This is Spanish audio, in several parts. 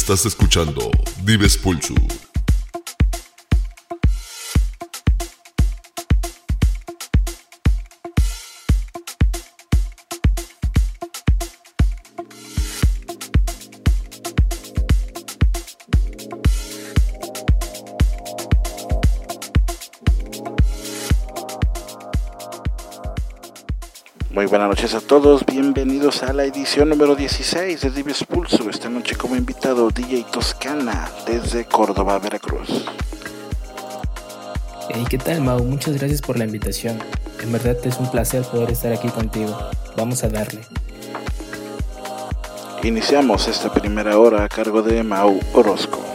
Estás escuchando Dives Pulsu. Buenas noches a todos, bienvenidos a la edición número 16 de Dives Pulso. Esta noche como invitado DJ Toscana desde Córdoba, Veracruz. Hey, ¿qué tal Mau? Muchas gracias por la invitación. En verdad es un placer poder estar aquí contigo. Vamos a darle. Iniciamos esta primera hora a cargo de Mau Orozco.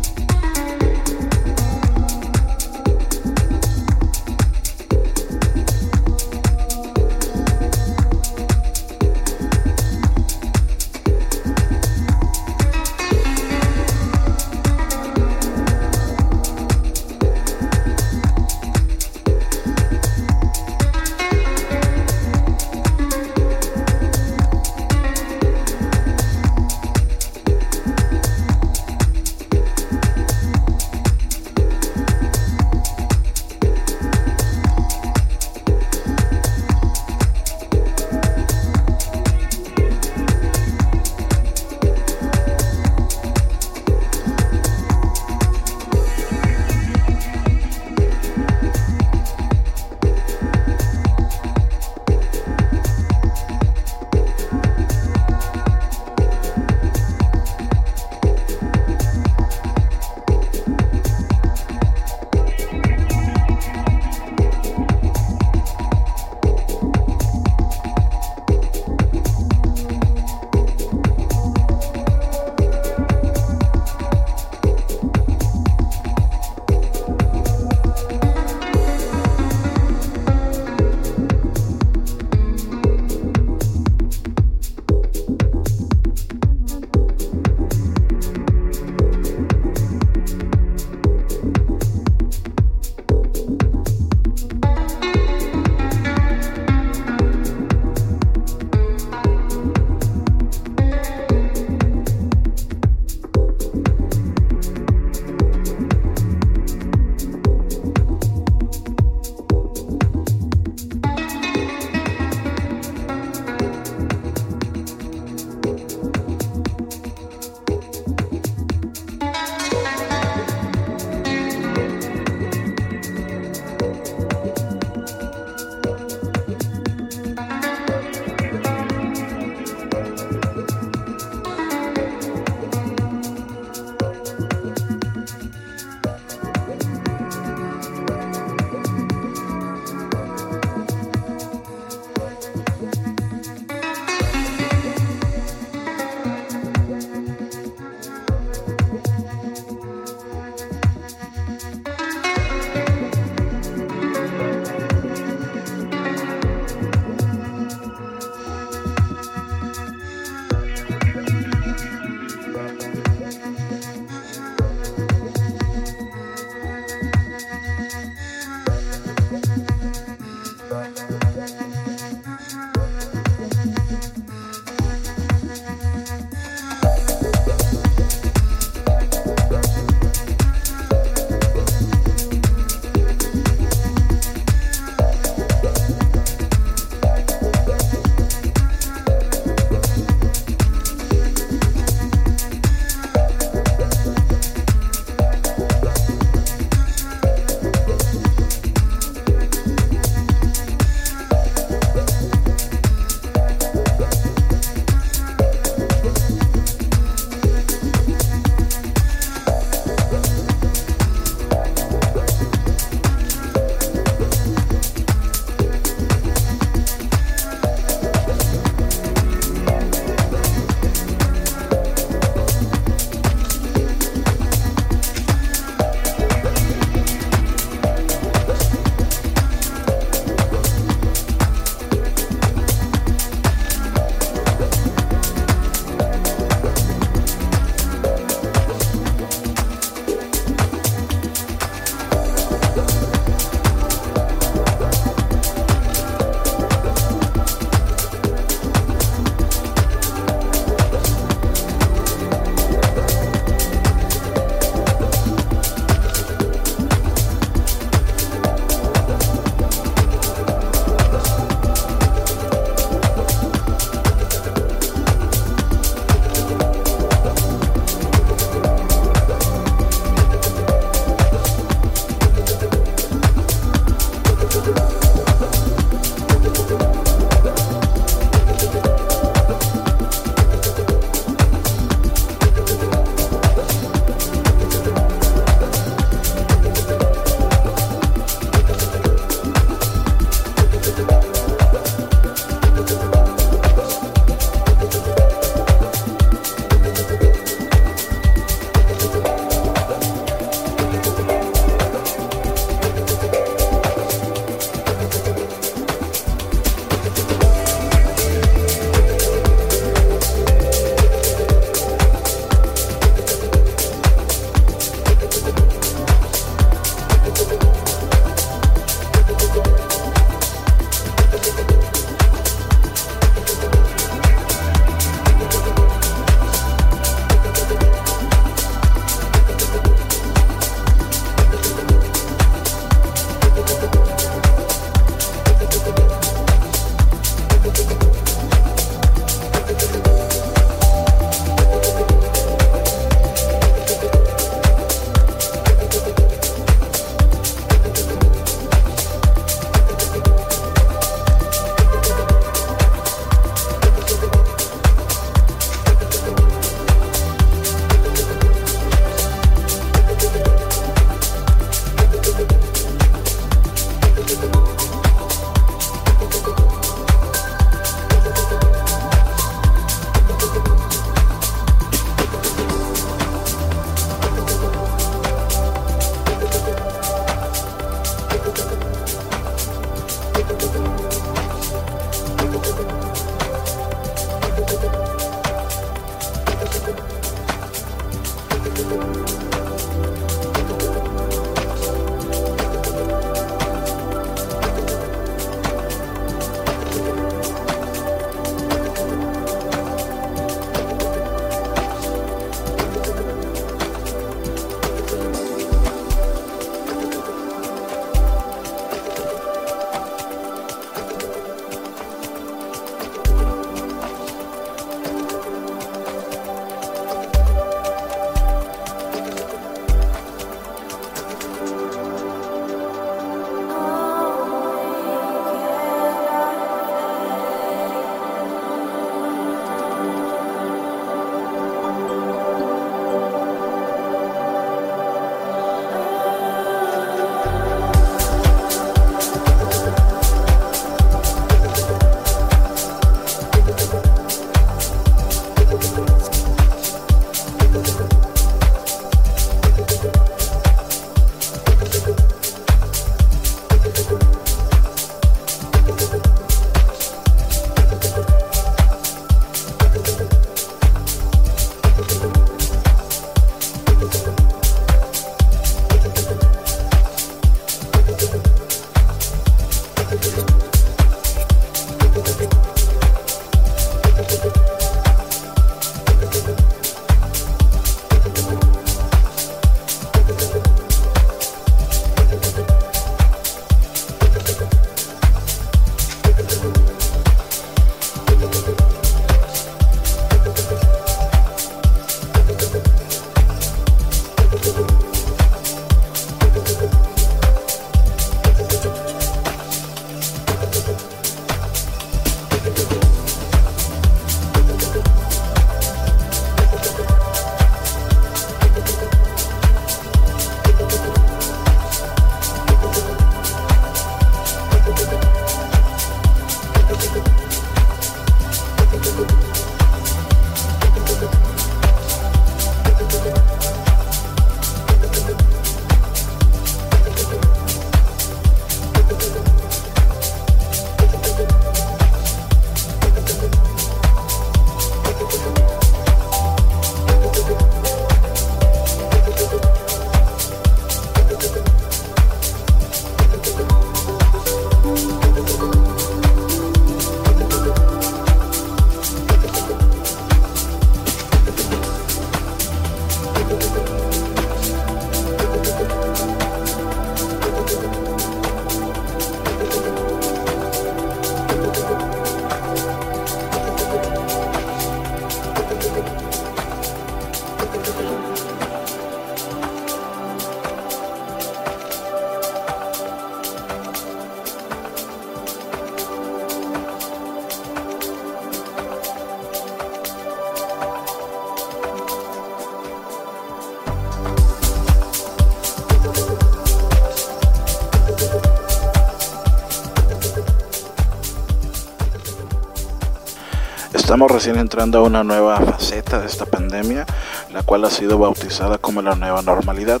Estamos recién entrando a una nueva faceta de esta pandemia, la cual ha sido bautizada como la nueva normalidad.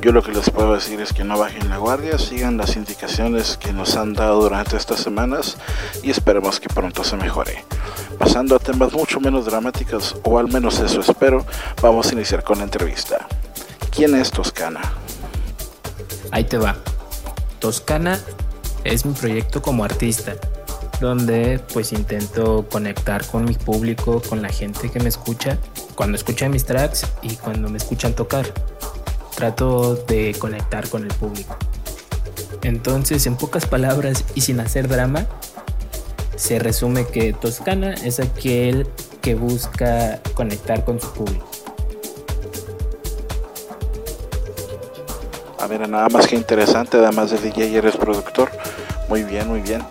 Yo lo que les puedo decir es que no bajen la guardia, sigan las indicaciones que nos han dado durante estas semanas y esperemos que pronto se mejore. Pasando a temas mucho menos dramáticos, o al menos eso espero, vamos a iniciar con la entrevista. ¿Quién es Toscana? Ahí te va. Toscana es mi proyecto como artista donde pues intento conectar con mi público, con la gente que me escucha, cuando escuchan mis tracks y cuando me escuchan tocar. Trato de conectar con el público. Entonces, en pocas palabras y sin hacer drama, se resume que Toscana es aquel que busca conectar con su público. A ver, nada más que interesante, además de DJ eres productor. Muy bien, muy bien.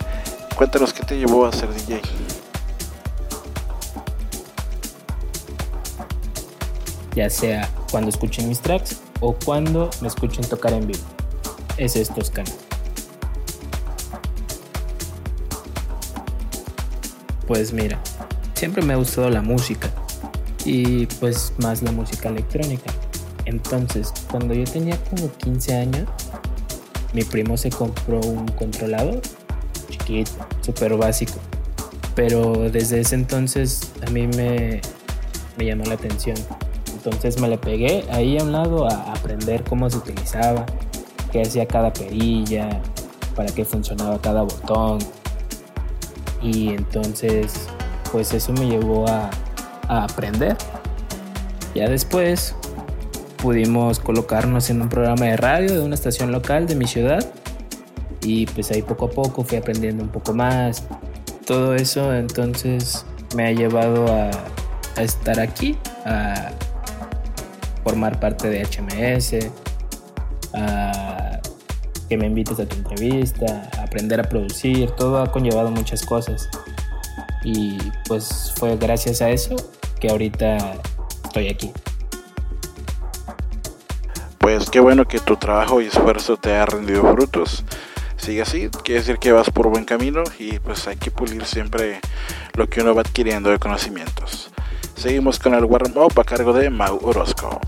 Cuéntanos te llevó a ser DJ. Ya sea cuando escuchen mis tracks o cuando me escuchen tocar en vivo. Ese es Toscana. Pues mira, siempre me ha gustado la música y pues más la música electrónica. Entonces, cuando yo tenía como 15 años, mi primo se compró un controlador chiquito, súper básico. Pero desde ese entonces a mí me, me llamó la atención. Entonces me le pegué ahí a un lado a aprender cómo se utilizaba, qué hacía cada perilla, para qué funcionaba cada botón. Y entonces, pues eso me llevó a, a aprender. Ya después pudimos colocarnos en un programa de radio de una estación local de mi ciudad y pues ahí poco a poco fui aprendiendo un poco más. Todo eso entonces me ha llevado a, estar aquí, a formar parte de HMS, a que me invites a tu entrevista, a aprender a producir, todo ha conllevado muchas cosas. Y pues fue gracias a eso que ahorita estoy aquí. Pues qué bueno que tu trabajo y esfuerzo te ha rendido frutos sigue así, quiere decir que vas por buen camino y pues hay que pulir siempre lo que uno va adquiriendo de conocimientos. Seguimos con el warm-up a cargo de Mau Orozco.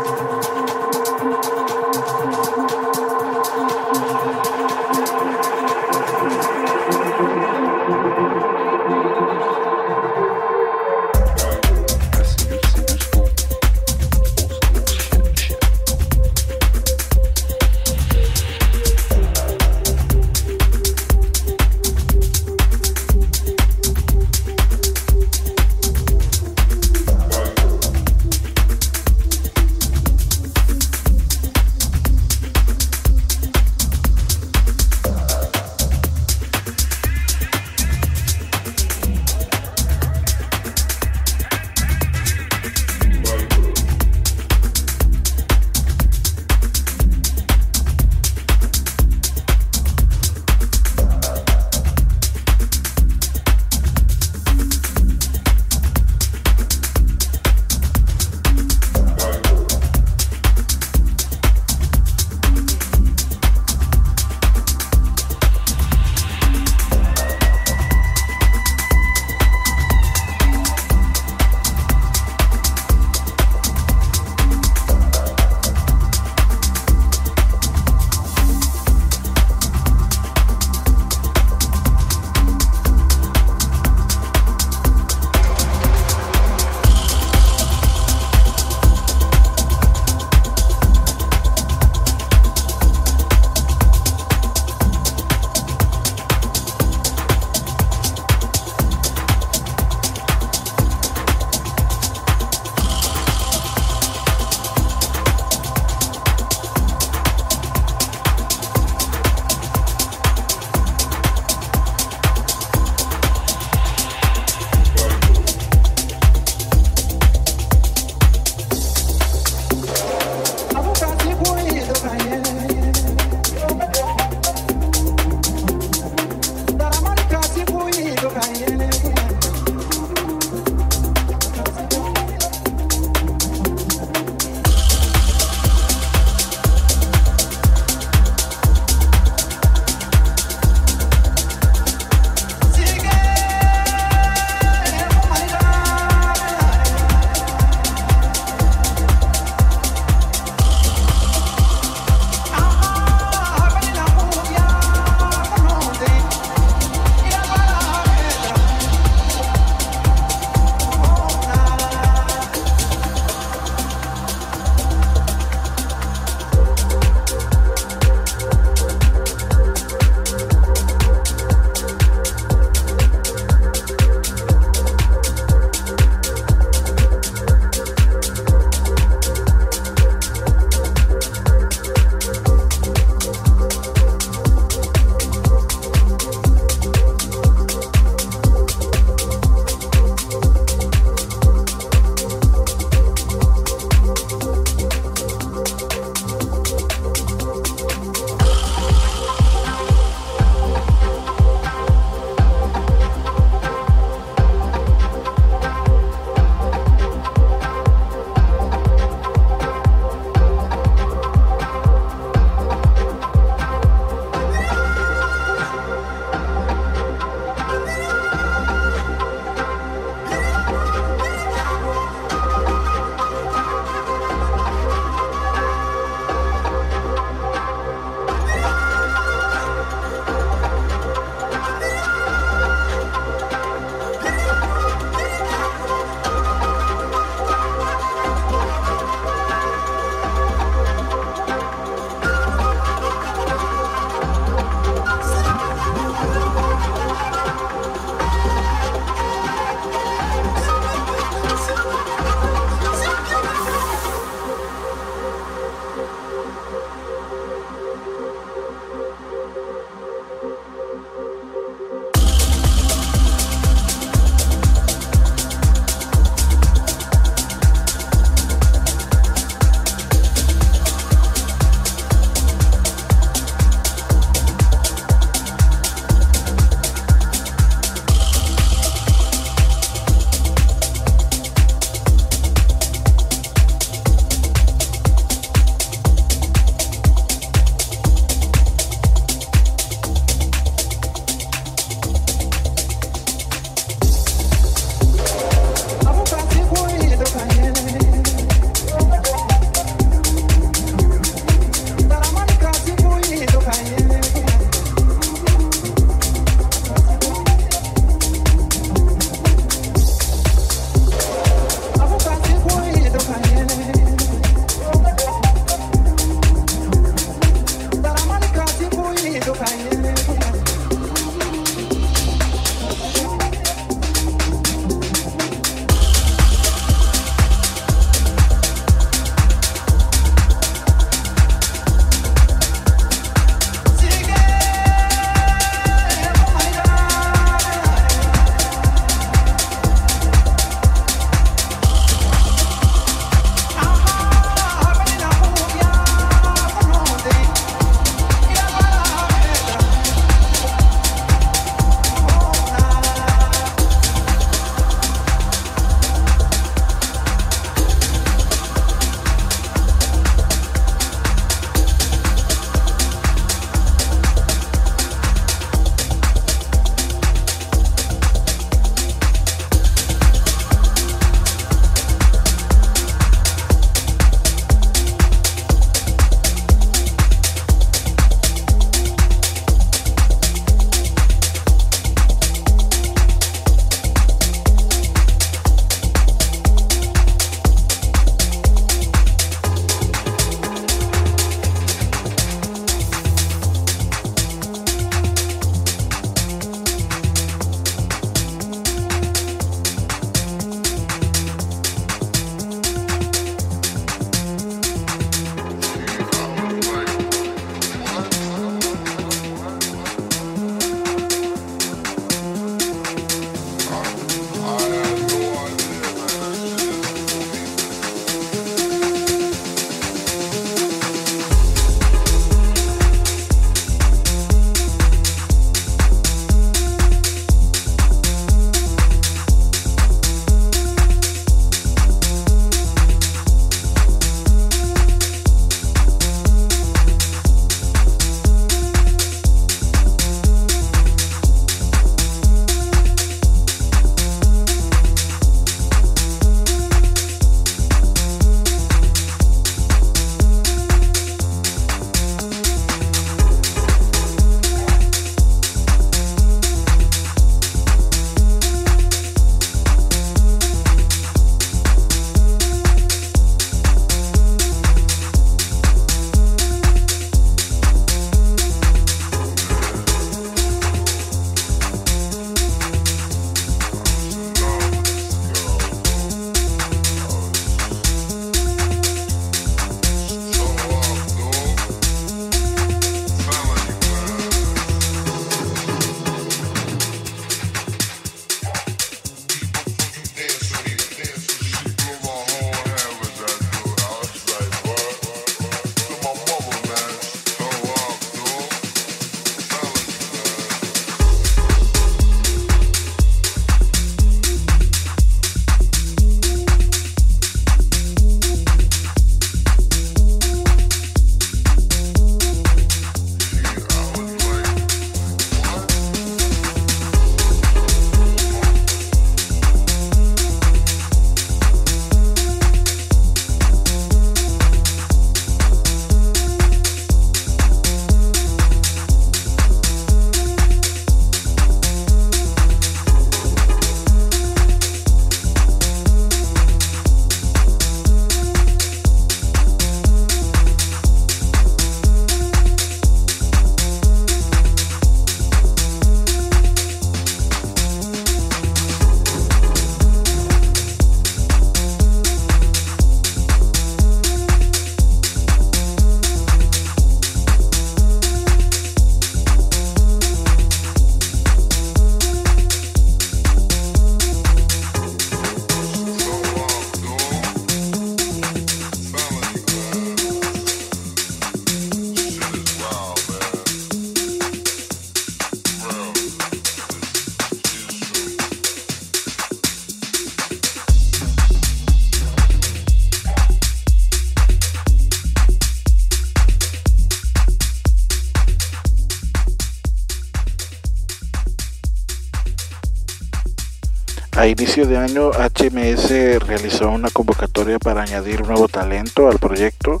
A inicio de año, HMS realizó una convocatoria para añadir nuevo talento al proyecto,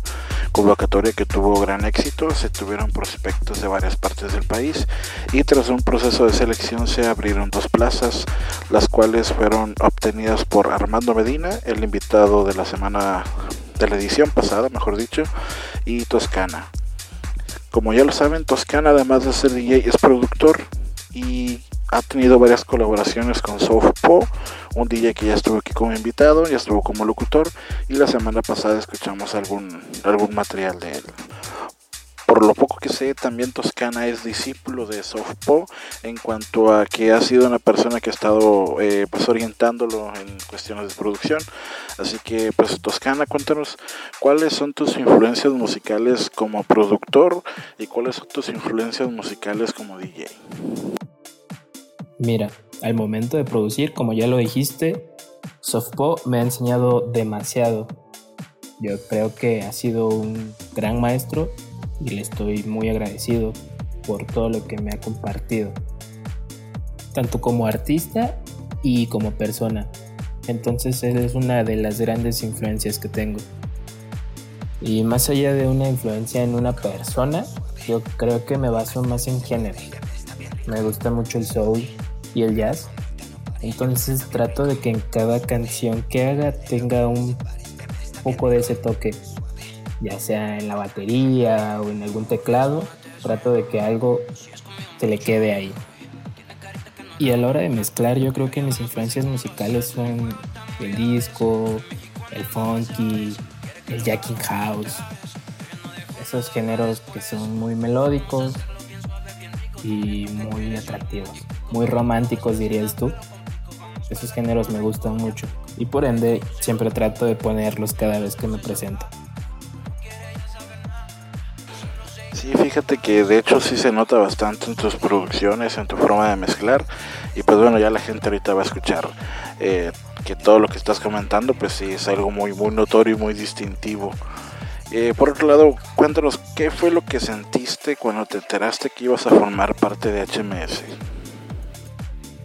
convocatoria que tuvo gran éxito, se tuvieron prospectos de varias partes del país y tras un proceso de selección se abrieron dos plazas, las cuales fueron obtenidas por Armando Medina, el invitado de la semana de la edición pasada, mejor dicho, y Toscana. Como ya lo saben, Toscana además de ser DJ es productor ha tenido varias colaboraciones con Softpo, un DJ que ya estuvo aquí como invitado, ya estuvo como locutor y la semana pasada escuchamos algún, algún material de él. Por lo poco que sé, también Toscana es discípulo de Softpo en cuanto a que ha sido una persona que ha estado eh, pues orientándolo en cuestiones de producción. Así que pues Toscana, cuéntanos cuáles son tus influencias musicales como productor y cuáles son tus influencias musicales como DJ. Mira, al momento de producir, como ya lo dijiste, Softpo me ha enseñado demasiado. Yo creo que ha sido un gran maestro y le estoy muy agradecido por todo lo que me ha compartido, tanto como artista y como persona. Entonces él es una de las grandes influencias que tengo. Y más allá de una influencia en una persona, yo creo que me baso más en género. Me gusta mucho el soul, y el jazz. Entonces trato de que en cada canción que haga tenga un poco de ese toque, ya sea en la batería o en algún teclado, trato de que algo se le quede ahí. Y a la hora de mezclar, yo creo que mis influencias musicales son el disco, el funky, el jacking house, esos géneros que son muy melódicos y muy atractivos muy románticos, dirías tú. Esos géneros me gustan mucho y por ende siempre trato de ponerlos cada vez que me presento. Sí, fíjate que de hecho sí se nota bastante en tus producciones, en tu forma de mezclar. Y pues bueno, ya la gente ahorita va a escuchar eh, que todo lo que estás comentando, pues sí es algo muy, muy notorio y muy distintivo. Eh, por otro lado, cuéntanos qué fue lo que sentiste cuando te enteraste que ibas a formar parte de HMS.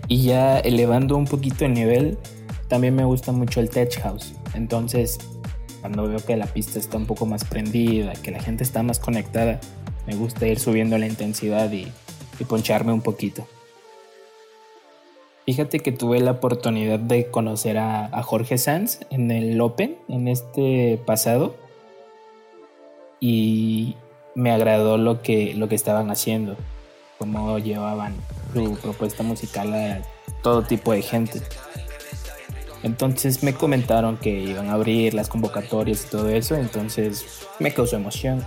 Y ya elevando un poquito el nivel, también me gusta mucho el tech house. Entonces, cuando veo que la pista está un poco más prendida, que la gente está más conectada, me gusta ir subiendo la intensidad y, poncharme un poquito. Fíjate que tuve la oportunidad de conocer a, a, Jorge Sanz en el Open, en este pasado, y me agradó lo que, lo que estaban haciendo cómo llevaban su propuesta musical a todo tipo de gente. Entonces me comentaron que iban a abrir las convocatorias y todo eso, entonces me causó emoción.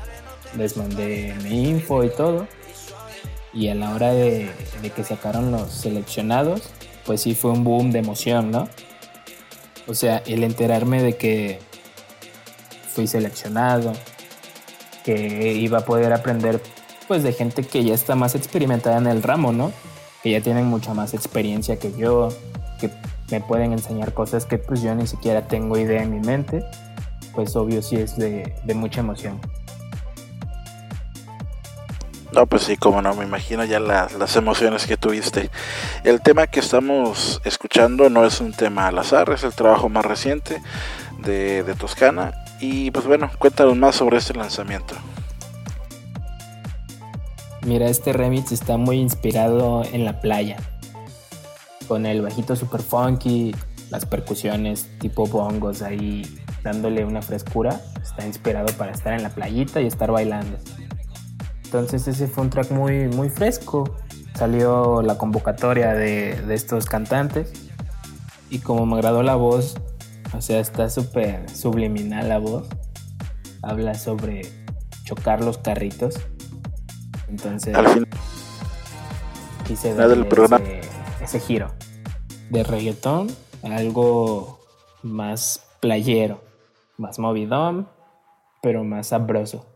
Les mandé mi info y todo. Y a la hora de, de que sacaron los seleccionados, pues sí fue un boom de emoción, ¿no? O sea, el enterarme de que fui seleccionado, que iba a poder aprender pues de gente que ya está más experimentada en el ramo, ¿no? Que ya tienen mucha más experiencia que yo, que me pueden enseñar cosas que pues yo ni siquiera tengo idea en mi mente, pues obvio sí es de, mucha emoción. No, pues sí, como no, me imagino ya las emociones que tuviste. El tema que estamos escuchando no es un tema al azar, es el trabajo más reciente de, de Toscana. Y pues bueno, cuéntanos más sobre este lanzamiento. Mira, este remix está muy inspirado en la playa. Con el bajito super funky, las percusiones tipo bongos ahí dándole una frescura. Está inspirado para estar en la playita y estar bailando. Entonces ese fue un track muy, muy fresco. Salió la convocatoria de, de estos cantantes. Y como me agradó la voz, o sea, está súper subliminal la voz. Habla sobre chocar los carritos entonces, al fin, quise programa. Ese, giro de reggaetón algo más playero, más movidón, pero más sabroso.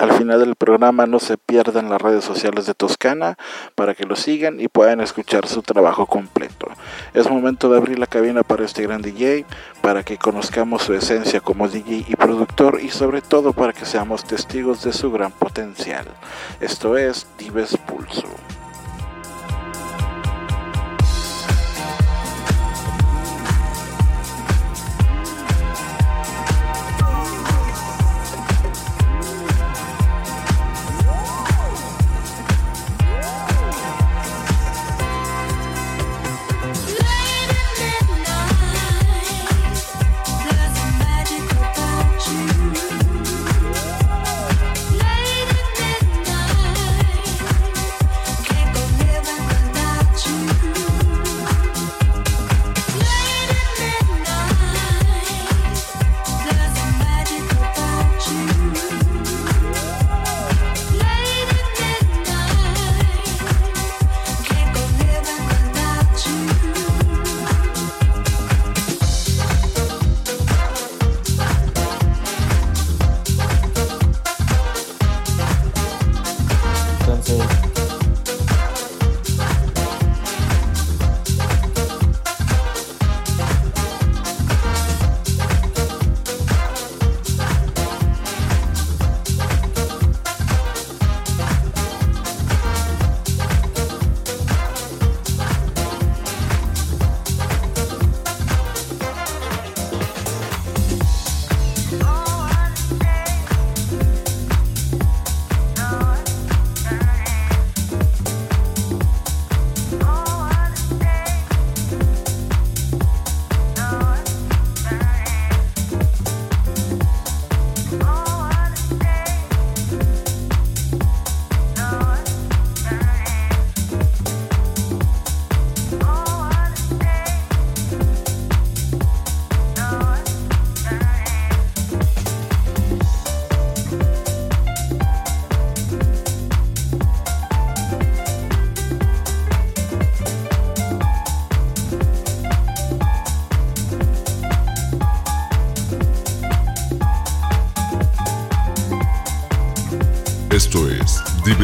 Al final del programa no se pierdan las redes sociales de Toscana para que lo sigan y puedan escuchar su trabajo completo. Es momento de abrir la cabina para este gran DJ, para que conozcamos su esencia como DJ y productor y sobre todo para que seamos testigos de su gran potencial. Esto es Dives Pulso.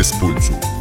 Es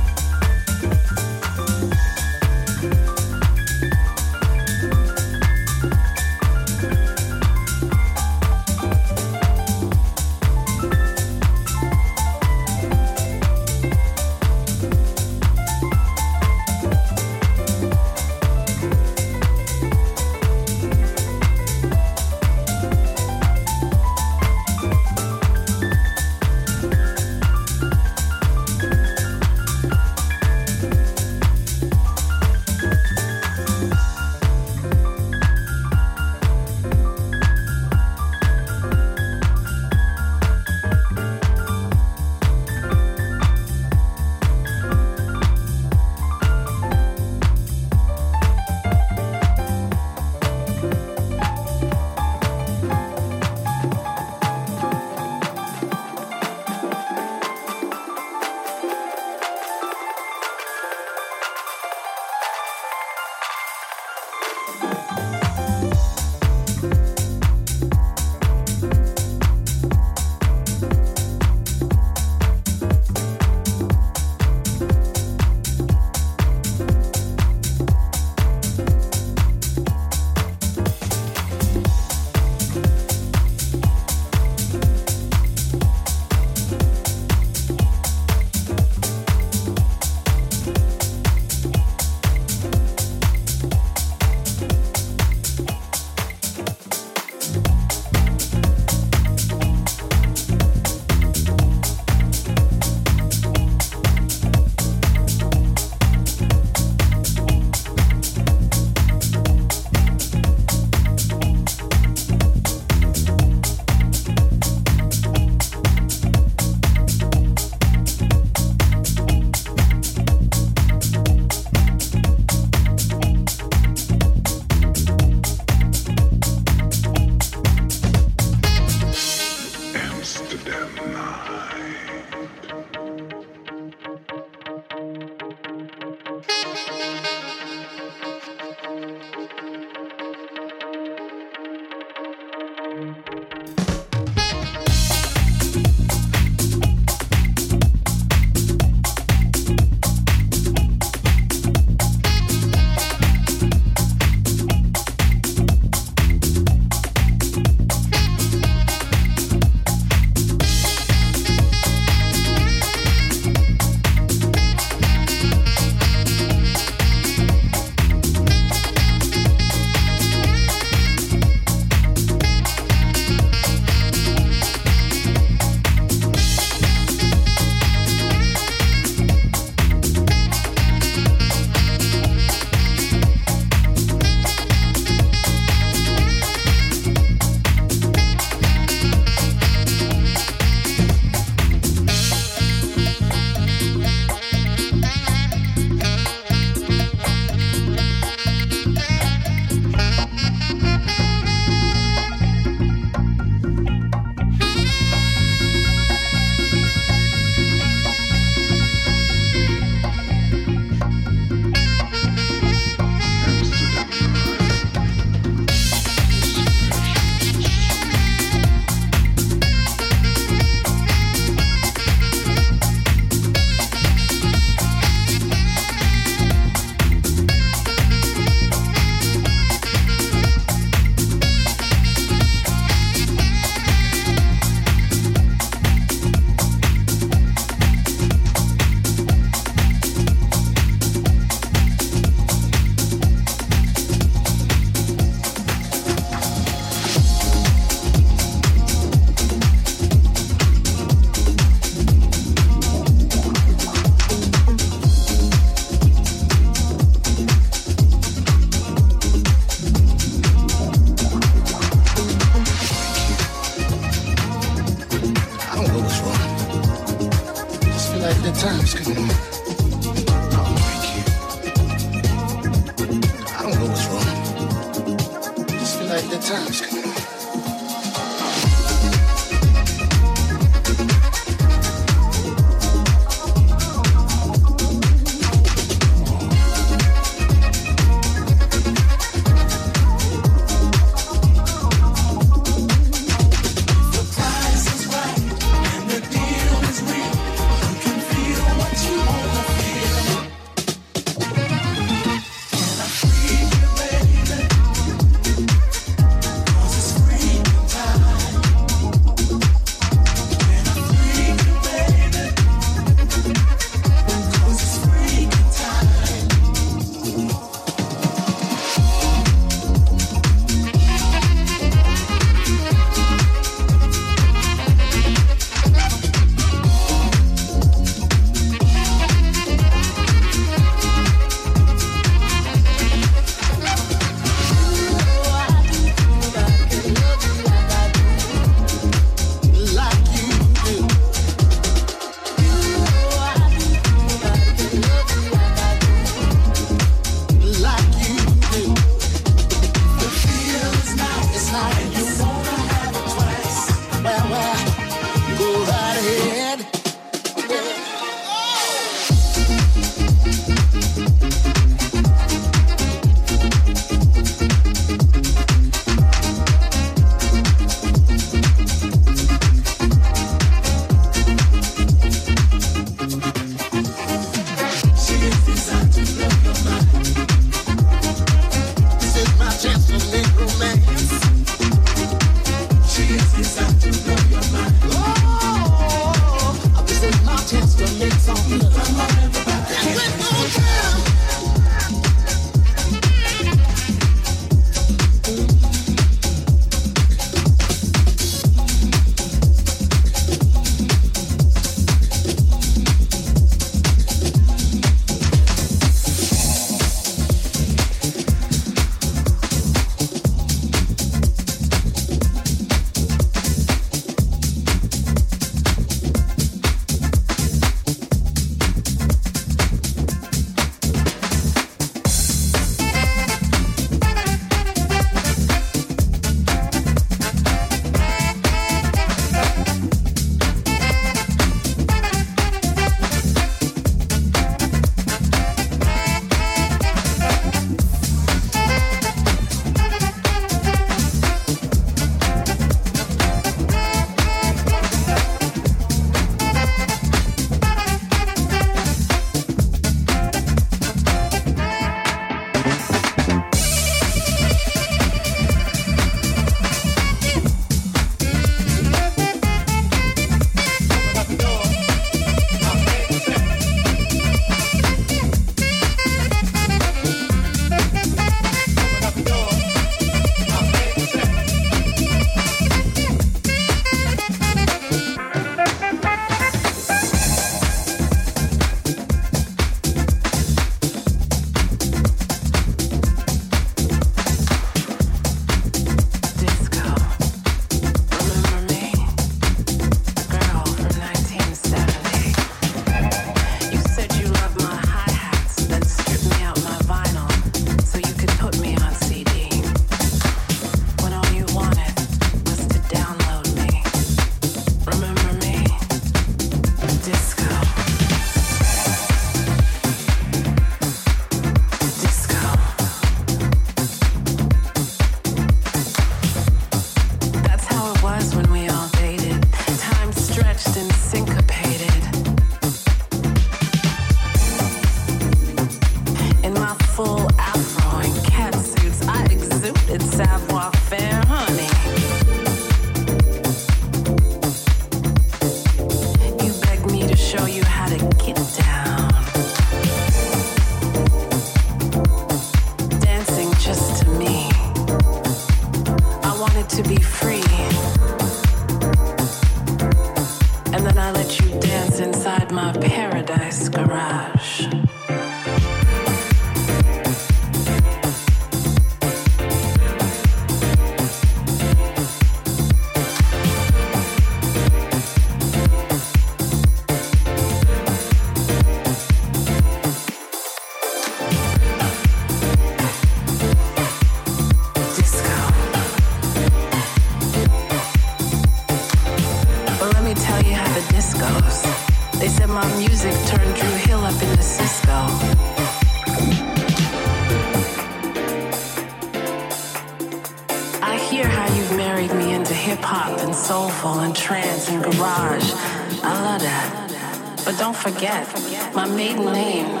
But don't forget, my maiden name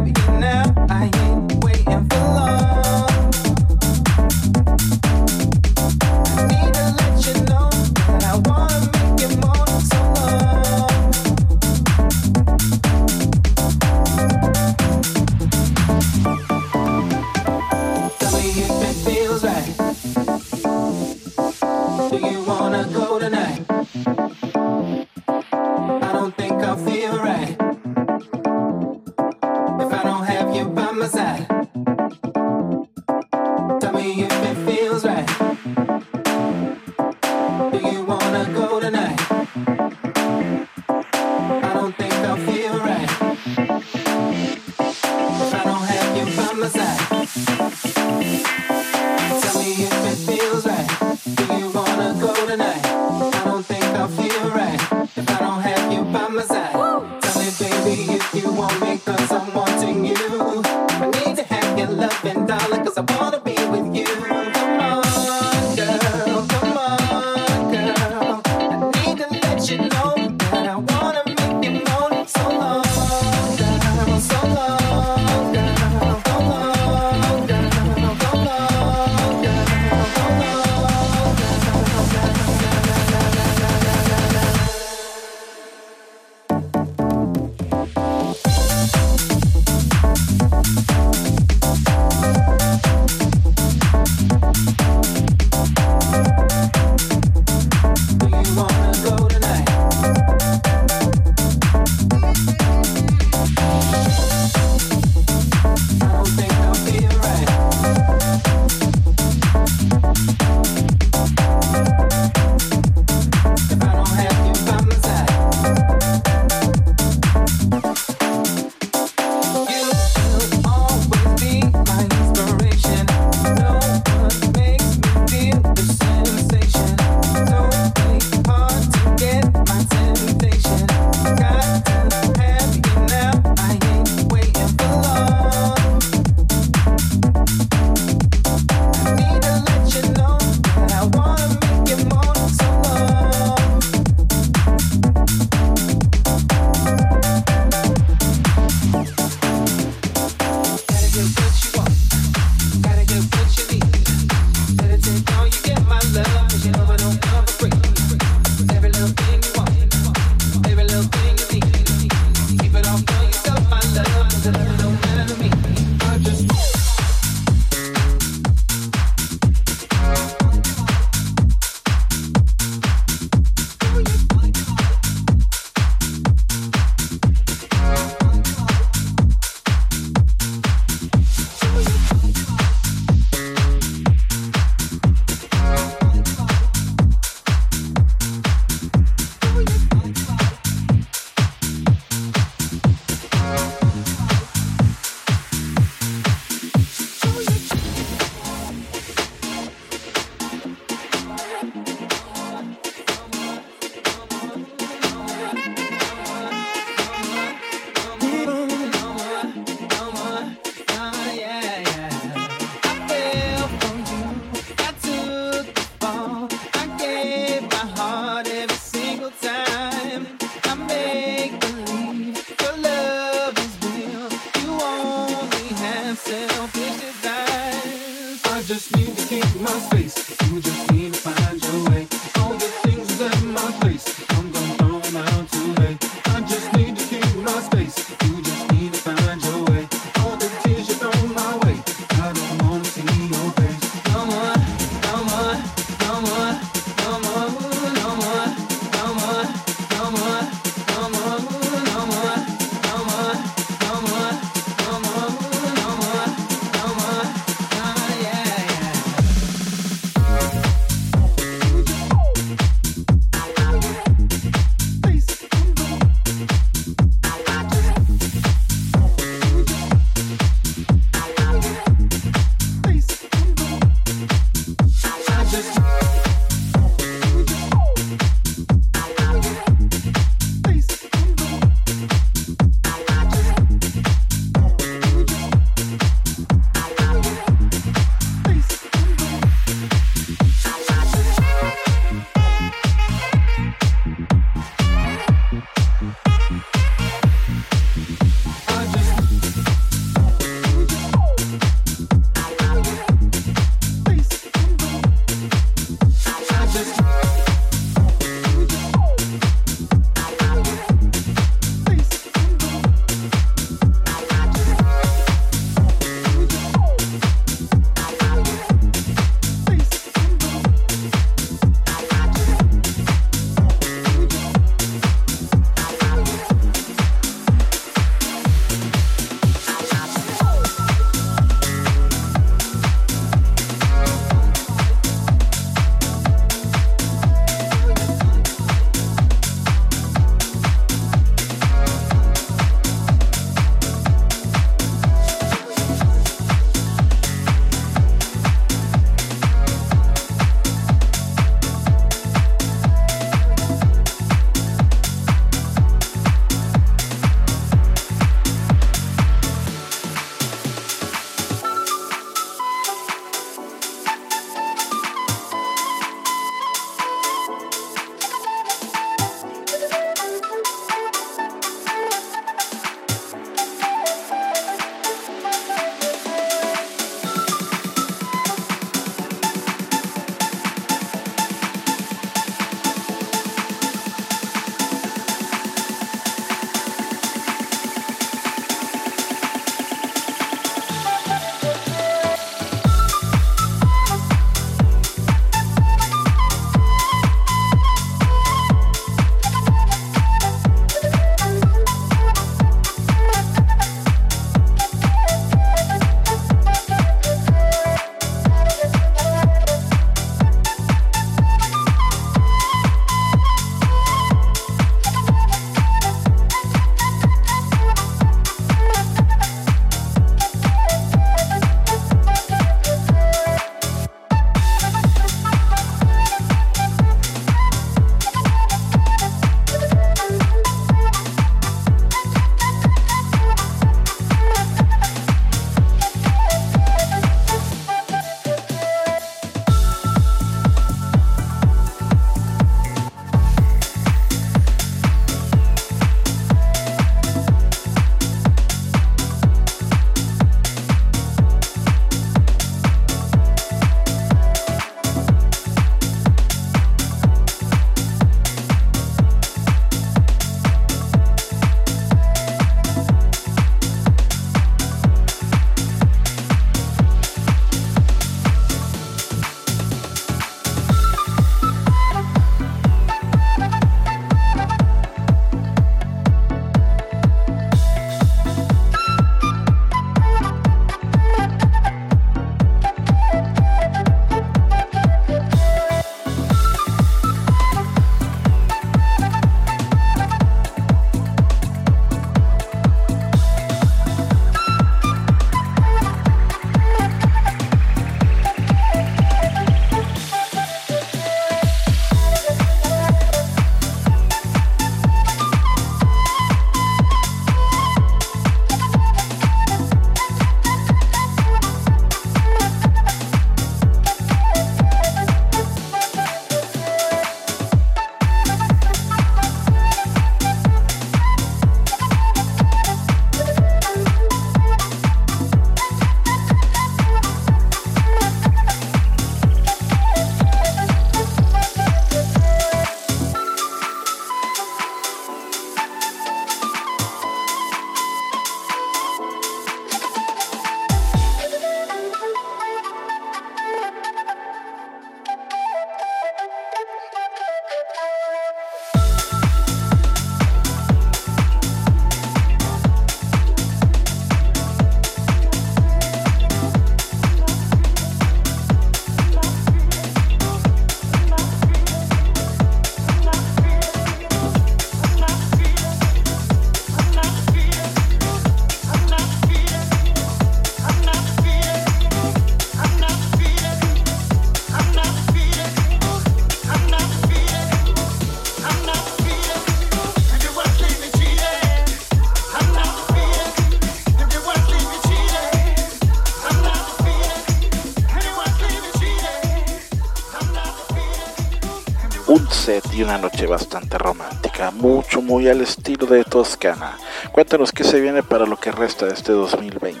y una noche bastante romántica, mucho, muy al estilo de Toscana. Cuéntanos qué se viene para lo que resta de este 2020.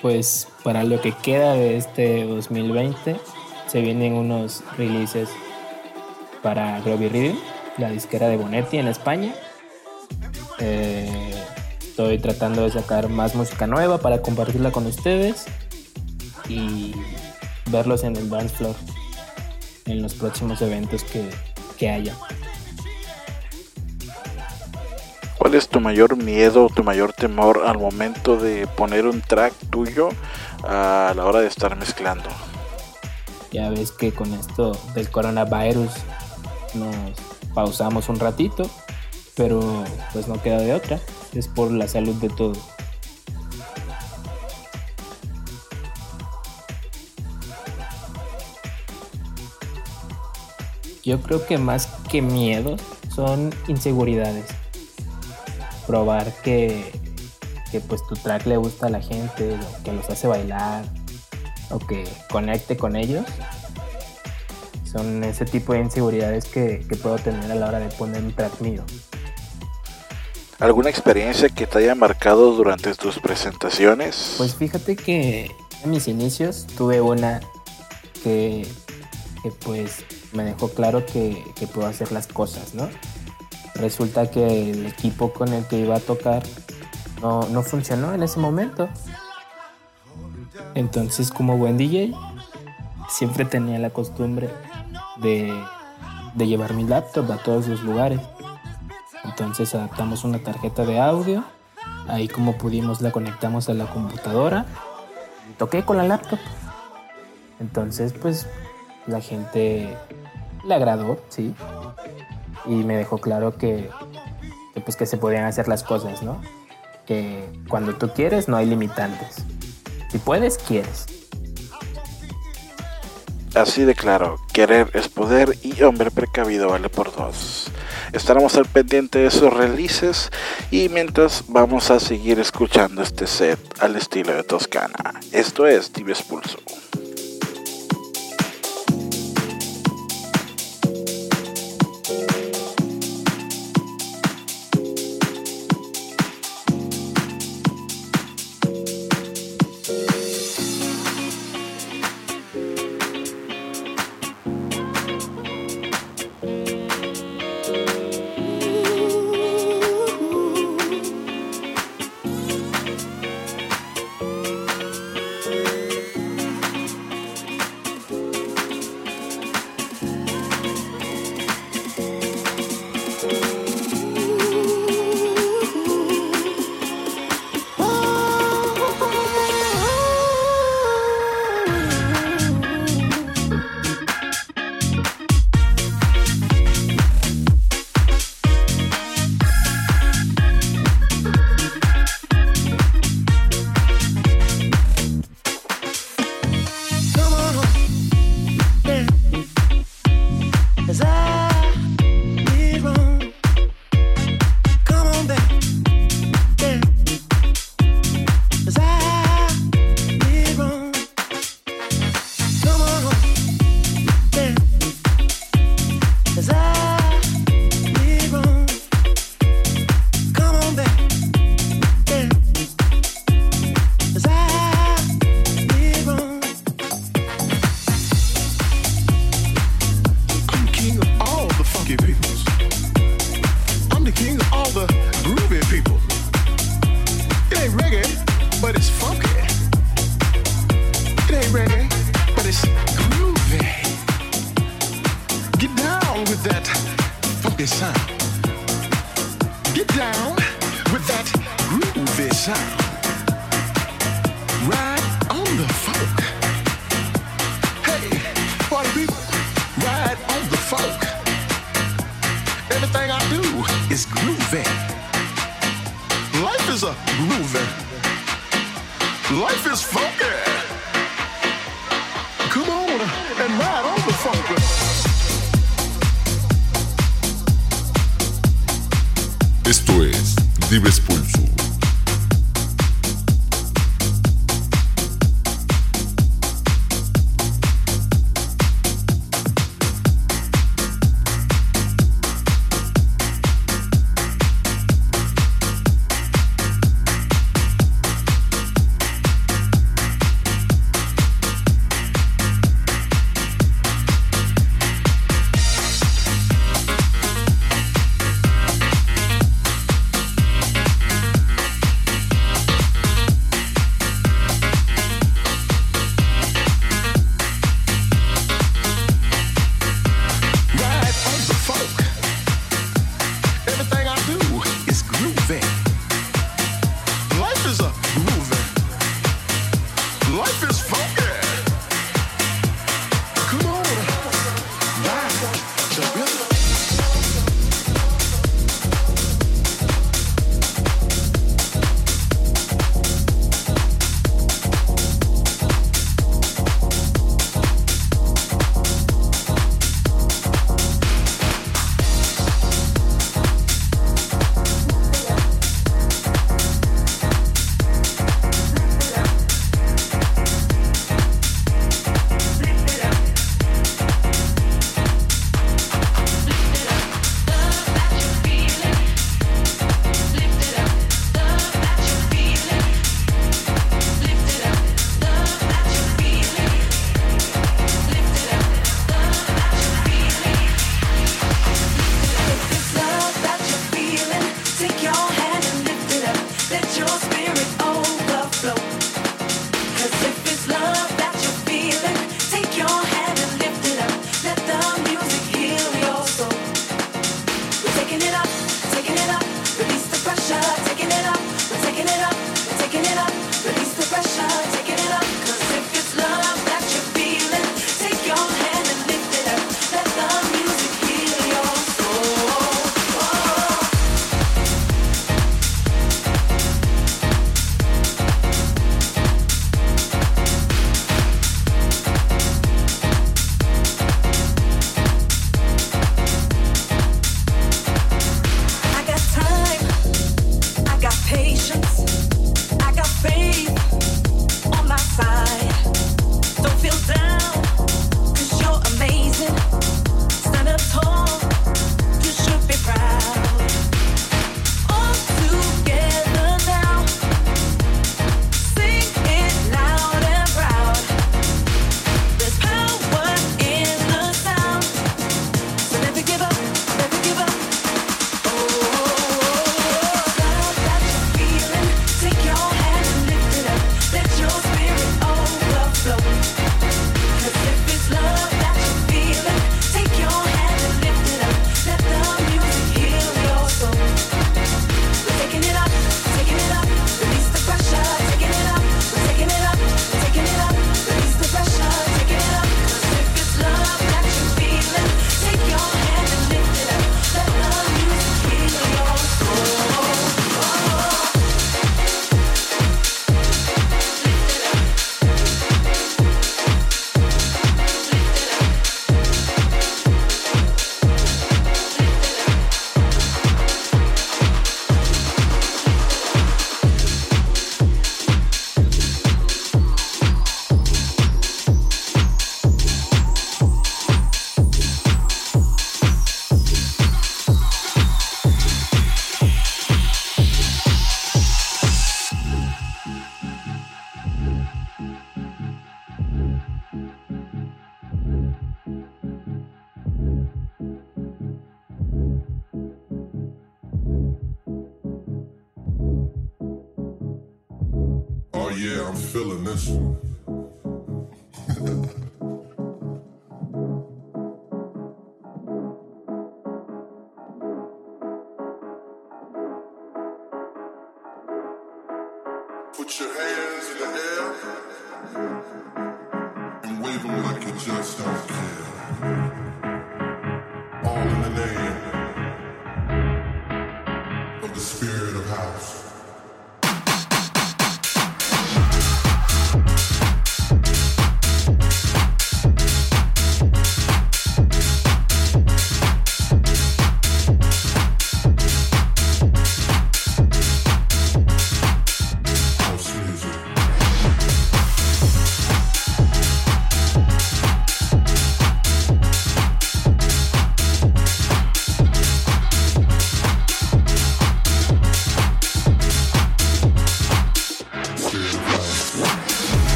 Pues para lo que queda de este 2020 se vienen unos releases para Groovy Rhythm, la disquera de Bonetti en España. Eh, estoy tratando de sacar más música nueva para compartirla con ustedes y verlos en el dance floor en los próximos eventos que, que haya. ¿Cuál es tu mayor miedo, tu mayor temor al momento de poner un track tuyo a la hora de estar mezclando? Ya ves que con esto del coronavirus nos pausamos un ratito, pero pues no queda de otra, es por la salud de todos. Yo creo que más que miedo son inseguridades. Probar que, que pues tu track le gusta a la gente, que los hace bailar o que conecte con ellos. Son ese tipo de inseguridades que, que puedo tener a la hora de poner un track mío. ¿Alguna experiencia que te haya marcado durante tus presentaciones? Pues fíjate que en mis inicios tuve una que, que pues me dejó claro que, que, puedo hacer las cosas, ¿no? Resulta que el equipo con el que iba a tocar no, no funcionó en ese momento. Entonces, como buen DJ, siempre tenía la costumbre de, de llevar mi laptop a todos los lugares. Entonces adaptamos una tarjeta de audio, ahí como pudimos la conectamos a la computadora, toqué con la laptop. Entonces pues la gente le agradó, sí, y me dejó claro que, pues que se podían hacer las cosas, ¿no? Que cuando tú quieres no hay limitantes. Si puedes, quieres. Así de claro, querer es poder y hombre precavido vale por dos. Estaremos al pendiente de esos releases y mientras vamos a seguir escuchando este set al estilo de Toscana. Esto es Tibes Pulso.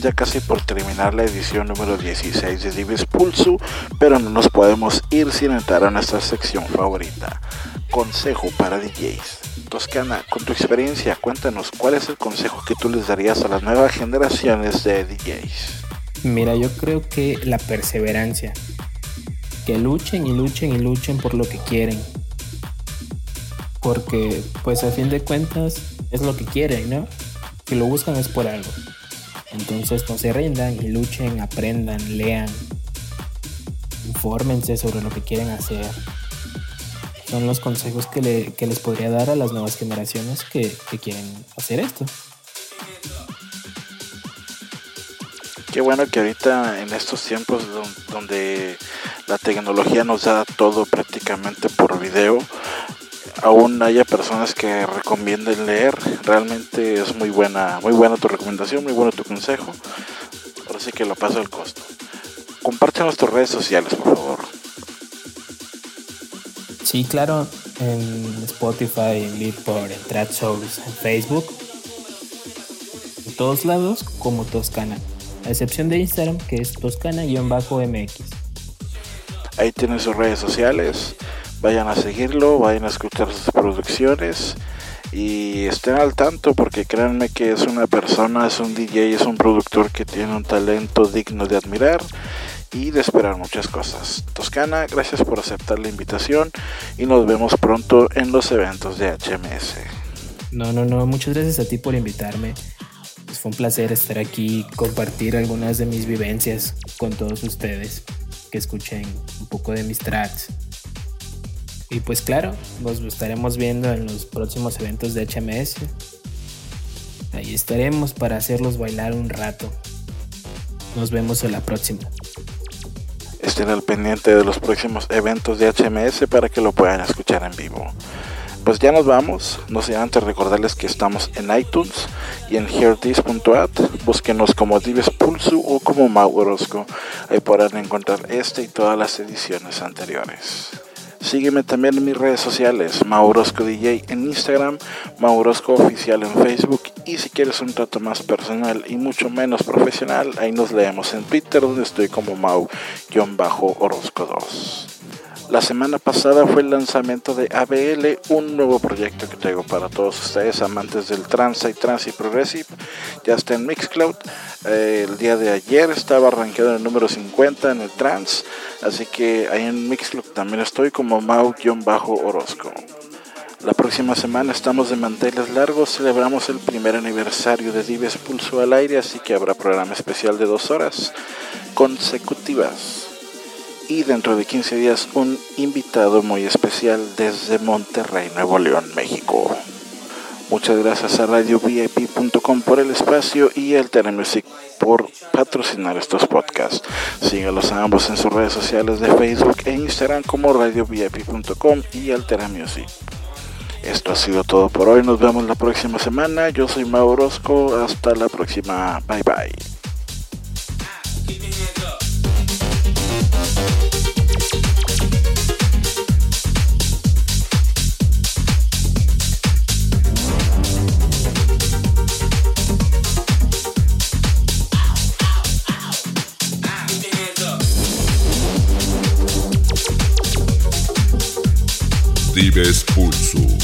Ya casi por terminar la edición número 16 de Dives Pulso, pero no nos podemos ir sin entrar a nuestra sección favorita, Consejo para DJs. Toscana, con tu experiencia, cuéntanos cuál es el consejo que tú les darías a las nuevas generaciones de DJs. Mira, yo creo que la perseverancia. Que luchen y luchen y luchen por lo que quieren. Porque, pues a fin de cuentas, es lo que quieren, ¿no? Si lo buscan es por algo. Entonces no se rindan y luchen, aprendan, lean, infórmense sobre lo que quieren hacer. Son los consejos que, les podría dar a las nuevas generaciones que, quieren hacer esto. Qué bueno que ahorita en estos tiempos donde la tecnología nos da todo prácticamente por video, aún haya personas que recomienden leer. Realmente es muy buena, muy buena tu recomendación, muy bueno tu consejo. Ahora sí que lo paso al costo. Comparte nuestras redes sociales, por favor. Sí, claro, en Spotify, en Beatport, en en Facebook. En todos lados como Toscana. A excepción de Instagram, que es toscana-mx. Ahí tienen sus redes sociales vayan a seguirlo, vayan a escuchar sus producciones y estén al tanto porque créanme que es una persona, es un DJ, es un productor que tiene un talento digno de admirar y de esperar muchas cosas. Toscana, gracias por aceptar la invitación y nos vemos pronto en los eventos de HMS. No, no, no, muchas gracias a ti por invitarme. Pues fue un placer estar aquí, compartir algunas de mis vivencias con todos ustedes, que escuchen un poco de mis tracks y pues claro, nos estaremos viendo en los próximos eventos de HMS. Ahí estaremos para hacerlos bailar un rato. Nos vemos en la próxima. Estén al pendiente de los próximos eventos de HMS para que lo puedan escuchar en vivo. Pues ya nos vamos, no sé antes recordarles que estamos en iTunes y en hearthis.at. Búsquenos como Dives Pulso o como Mau Ahí podrán encontrar este y todas las ediciones anteriores. Sígueme también en mis redes sociales, Maurosco DJ en Instagram, Maurosco Oficial en Facebook y si quieres un trato más personal y mucho menos profesional, ahí nos leemos en Twitter donde estoy como Mau-Orozco 2. La semana pasada fue el lanzamiento de ABL, un nuevo proyecto que traigo para todos ustedes, amantes del trance y trance y progressive. Ya está en Mixcloud. Eh, el día de ayer estaba arranqueado en el número 50 en el trance, así que ahí en Mixcloud también estoy como Mau-Orozco. La próxima semana estamos de manteles largos, celebramos el primer aniversario de Dives Pulso al aire, así que habrá programa especial de dos horas consecutivas y dentro de 15 días un invitado muy especial desde Monterrey, Nuevo León, México. Muchas gracias a RadioVIP.com por el espacio y a Music por patrocinar estos podcasts. Sígalos a ambos en sus redes sociales de Facebook e Instagram como RadioVIP.com y Altera Music. Esto ha sido todo por hoy. Nos vemos la próxima semana. Yo soy Maurosco. Hasta la próxima. Bye bye. Vives Pulso.